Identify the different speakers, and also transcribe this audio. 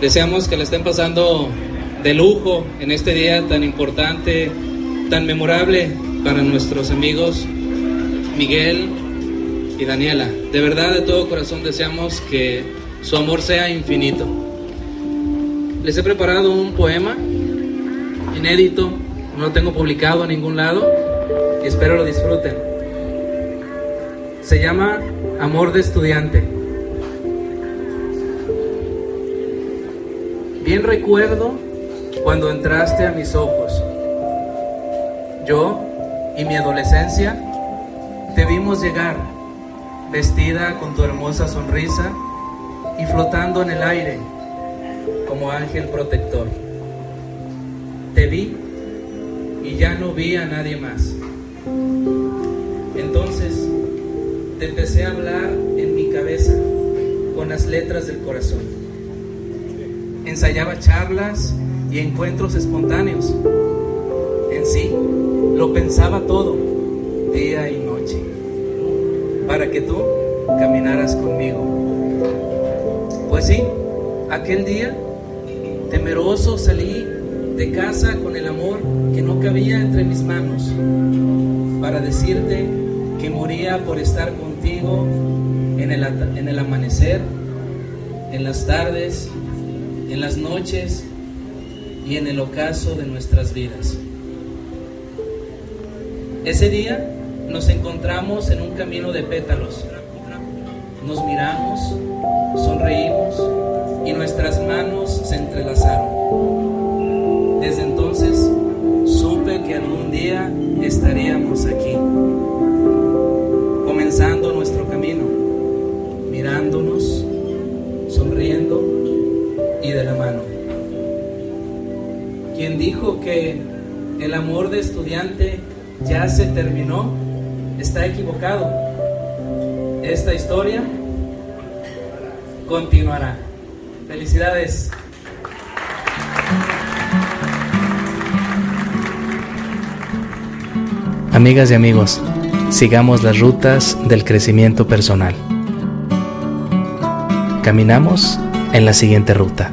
Speaker 1: Deseamos que le estén pasando de lujo en este día tan importante, tan memorable para nuestros amigos Miguel y Daniela. De verdad, de todo corazón deseamos que su amor sea infinito. Les he preparado un poema inédito, no lo tengo publicado en ningún lado y espero lo disfruten. Se llama Amor de Estudiante. Bien recuerdo cuando entraste a mis ojos. Yo y mi adolescencia te vimos llegar, vestida con tu hermosa sonrisa y flotando en el aire como ángel protector. Te vi y ya no vi a nadie más. Entonces te empecé a hablar en mi cabeza con las letras del corazón ensayaba charlas y encuentros espontáneos. En sí, lo pensaba todo, día y noche, para que tú caminaras conmigo. Pues sí, aquel día, temeroso salí de casa con el amor que no cabía entre mis manos, para decirte que moría por estar contigo en el, en el amanecer, en las tardes en las noches y en el ocaso de nuestras vidas. Ese día nos encontramos en un camino de pétalos. Nos miramos, sonreímos y nuestras manos se entrelazaron. Desde entonces supe que algún día estaríamos aquí, comenzando nuestro Quien dijo que el amor de estudiante ya se terminó, está equivocado. Esta historia continuará. Felicidades.
Speaker 2: Amigas y amigos, sigamos las rutas del crecimiento personal. Caminamos en la siguiente ruta.